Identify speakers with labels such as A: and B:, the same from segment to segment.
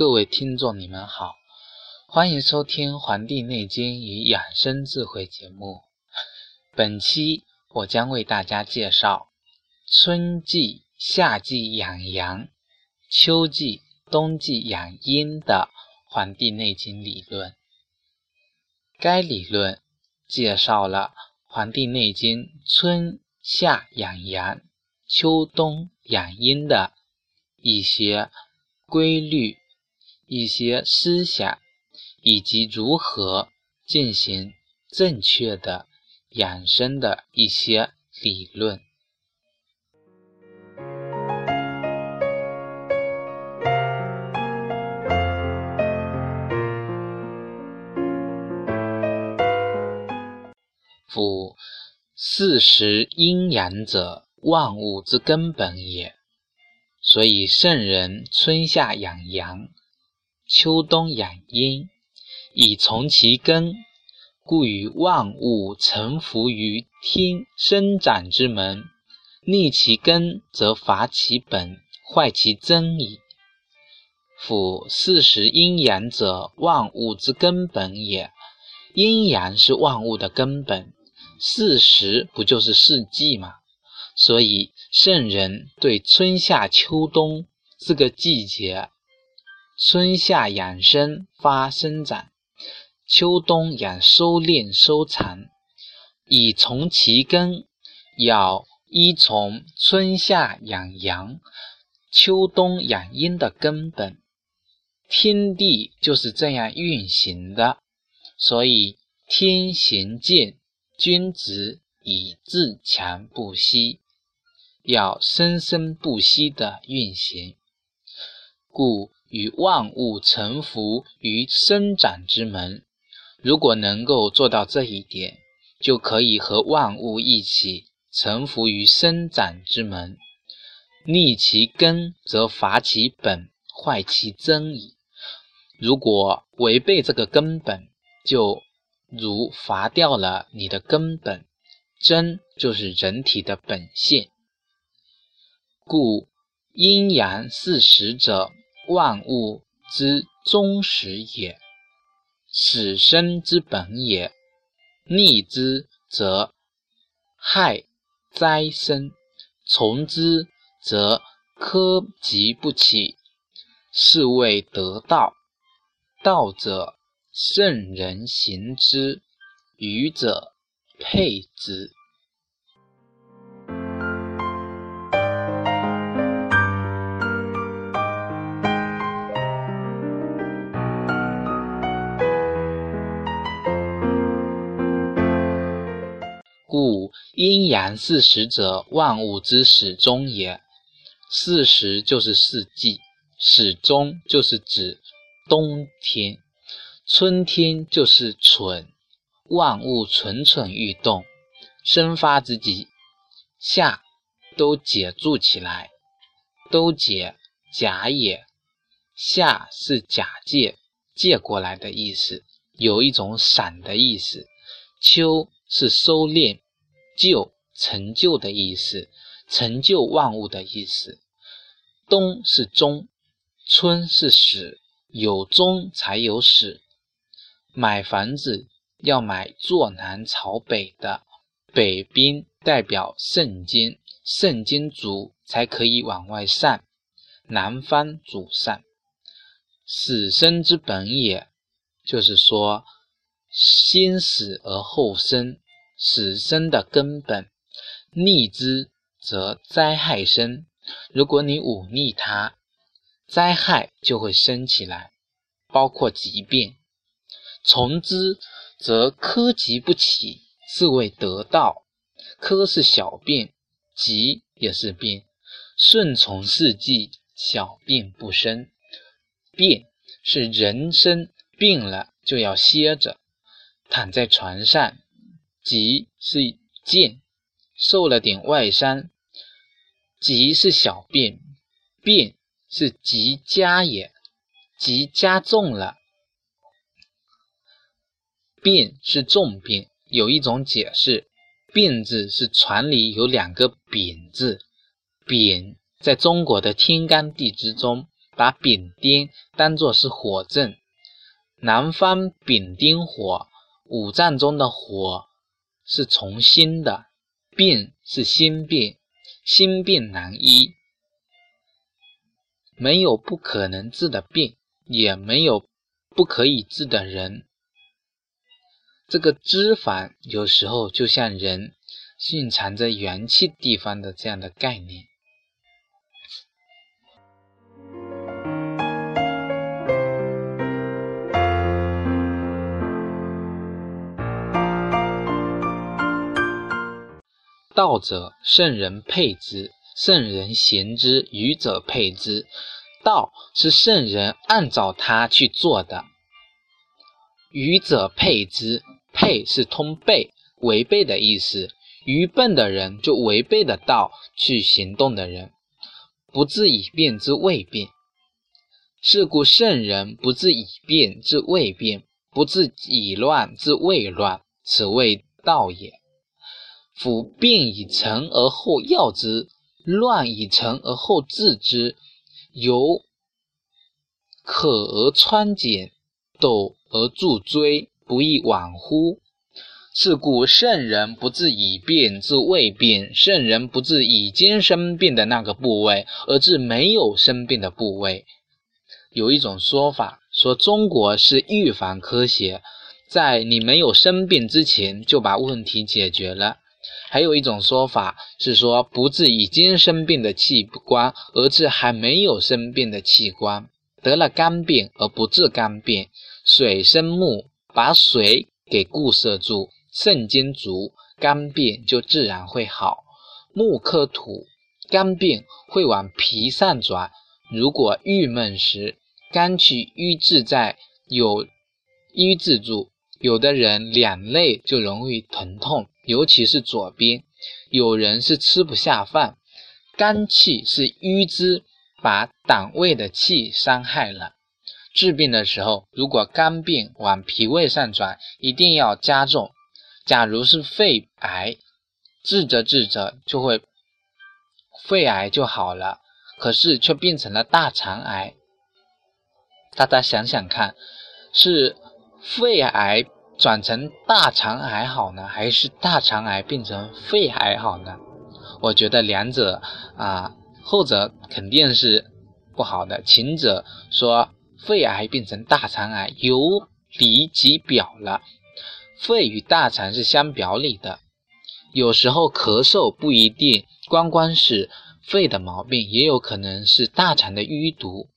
A: 各位听众，你们好，欢迎收听《黄帝内经与养生智慧》节目。本期我将为大家介绍春季、夏季养阳，秋季、冬季养阴的《黄帝内经》理论。该理论介绍了《黄帝内经》春夏养阳、秋冬养阴的一些规律。一些思想，以及如何进行正确的养生的一些理论。夫四时阴阳者，万物之根本也。所以圣人春夏养阳。秋冬养阴，以从其根，故与万物臣服于天生长之门。逆其根，则伐其本，坏其真矣。夫四时阴阳者，万物之根本也。阴阳是万物的根本，四时不就是四季吗？所以圣人对春夏秋冬这个季节。春夏养生发生长，秋冬养收敛收藏，以从其根，要依从春夏养阳、秋冬养阴的根本。天地就是这样运行的，所以天行健，君子以自强不息，要生生不息的运行，故。与万物臣服于生长之门，如果能够做到这一点，就可以和万物一起臣服于生长之门。逆其根，则伐其本，坏其真矣。如果违背这个根本，就如伐掉了你的根本。真就是人体的本性，故阴阳四时者。万物之终始也，始生之本也。逆之则害灾生，从之则苛疾不起。是谓得道。道者，圣人行之，愚者配之。故阴阳四时者，万物之始终也。四时就是四季，始终就是指冬天，春天就是蠢，万物蠢蠢欲动，生发之际，夏都解住起来，都解假也。夏是假借借过来的意思，有一种散的意思。秋是收敛。就成就的意思，成就万物的意思。冬是终，春是始，有终才有始。买房子要买坐南朝北的，北边代表肾经，肾经足才可以往外散，南方主散。死生之本也，就是说先死而后生。死生的根本，逆之则灾害生。如果你忤逆它，灾害就会生起来，包括疾病。从之则苛疾不起，是谓得道。苛是小病，疾也是病。顺从四季，小病不生。病是人生病了就要歇着，躺在床上。疾是健，受了点外伤；疾是小病，病是疾加也，疾加重了。病是重病，有一种解释，病字是船里有两个扁字，扁在中国的天干地支中，把丙丁当作是火症，南方丙丁火，五脏中的火是从心的，病是心病，心病难医，没有不可能治的病，也没有不可以治的人。这个脂肪有时候就像人蕴藏着元气地方的这样的概念。道者，圣人配之，圣人贤之，愚者配之。道是圣人按照他去做的，愚者配之。配是通背，违背的意思。愚笨的人就违背的道去行动的人，不自以变之未变。是故圣人不自以变之未变，不自以乱之未乱，此谓道也。夫病以成而后药之，乱以成而后治之，由可而穿简，斗而助追。不亦往乎？是故圣人不治已病，治未病，圣人不治已经生病的那个部位，而治没有生病的部位。有一种说法说中国是预防科学，在你没有生病之前就把问题解决了。还有一种说法是说不治已经生病的器官，而治还没有生病的器官。得了肝病而不治肝病，水生木。把水给固摄住，肾精足，肝病就自然会好。木克土，肝病会往脾上转。如果郁闷时，肝气瘀滞在有瘀滞住，有的人两肋就容易疼痛，尤其是左边。有人是吃不下饭，肝气是瘀滞，把胆胃的气伤害了。治病的时候，如果肝病往脾胃上转，一定要加重。假如是肺癌，治着治着就会肺癌就好了，可是却变成了大肠癌。大家想想看，是肺癌转成大肠癌好呢，还是大肠癌变成肺癌好呢？我觉得两者啊，后者肯定是不好的，前者说。肺癌变成大肠癌，有里及表了。肺与大肠是相表里的。有时候咳嗽不一定光光是肺的毛病，也有可能是大肠的淤毒。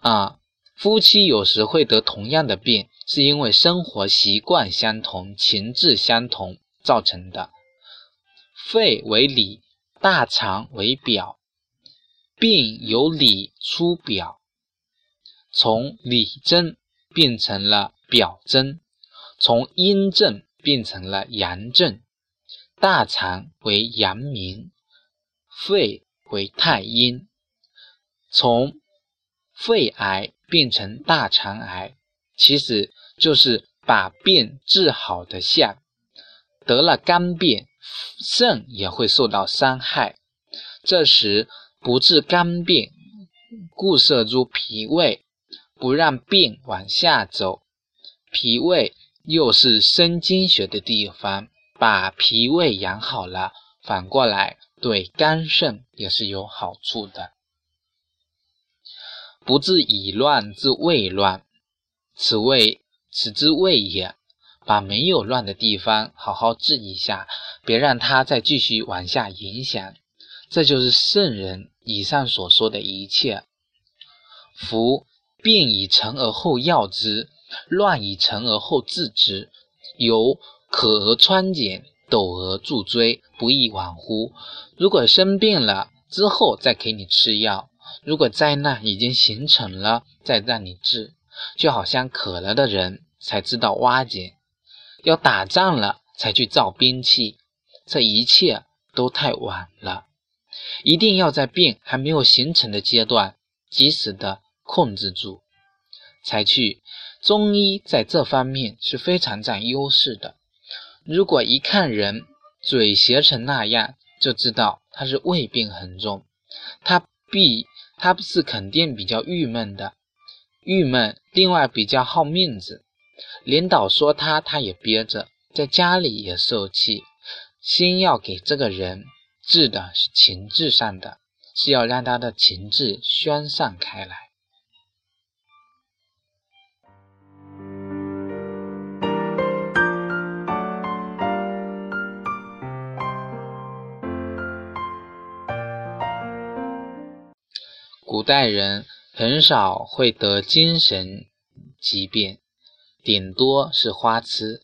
A: 啊，夫妻有时会得同样的病，是因为生活习惯相同、情志相同造成的。肺为里，大肠为表，病由里出表。从里症变成了表症，从阴症变成了阳症。大肠为阳明，肺为太阴。从肺癌变成大肠癌，其实就是把病治好的象。得了肝病，肾也会受到伤害。这时不治肝病，固摄住脾胃。不让病往下走，脾胃又是生精血的地方，把脾胃养好了，反过来对肝肾也是有好处的。不治已乱之未乱，此谓此之谓也。把没有乱的地方好好治一下，别让它再继续往下影响。这就是圣人以上所说的一切。夫。病以成而后药之，乱以成而后治之。由可而穿简，陡而助追，不亦往乎？如果生病了之后再给你吃药，如果灾难已经形成了再让你治，就好像渴了的人才知道挖井，要打仗了才去造兵器，这一切都太晚了。一定要在病还没有形成的阶段，及时的。控制住，才去。中医在这方面是非常占优势的。如果一看人嘴斜成那样，就知道他是胃病很重，他必他是肯定比较郁闷的，郁闷。另外比较好面子，领导说他，他也憋着，在家里也受气。先要给这个人治的是情志上的，是要让他的情志宣散开来。古代人很少会得精神疾病，顶多是花痴。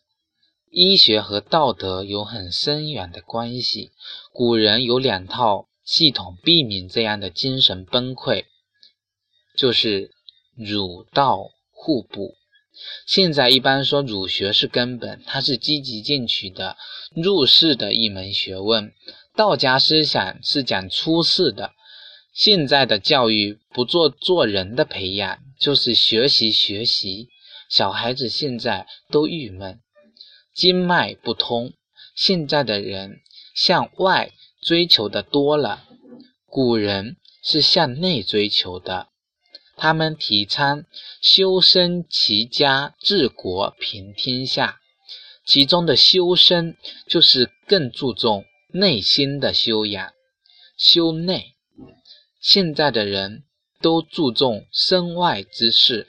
A: 医学和道德有很深远的关系。古人有两套系统避免这样的精神崩溃，就是儒道互补。现在一般说儒学是根本，它是积极进取的入世的一门学问；道家思想是讲出世的。现在的教育不做做人的培养，就是学习学习。小孩子现在都郁闷，经脉不通。现在的人向外追求的多了，古人是向内追求的。他们提倡修身齐家治国平天下，其中的修身就是更注重内心的修养，修内。现在的人都注重身外之事，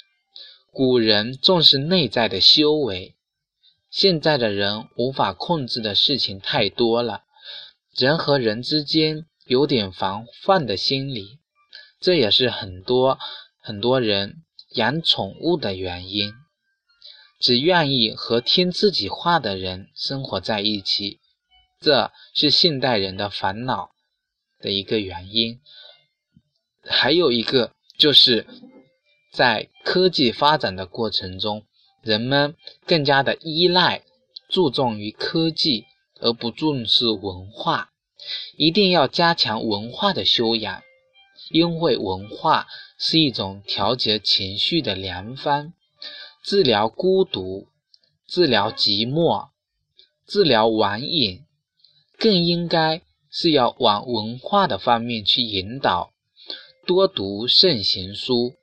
A: 古人重视内在的修为。现在的人无法控制的事情太多了，人和人之间有点防范的心理，这也是很多很多人养宠物的原因。只愿意和听自己话的人生活在一起，这是现代人的烦恼的一个原因。还有一个就是，在科技发展的过程中，人们更加的依赖、注重于科技，而不重视文化。一定要加强文化的修养，因为文化是一种调节情绪的良方，治疗孤独、治疗寂寞、治疗网瘾，更应该是要往文化的方面去引导。多读圣贤书，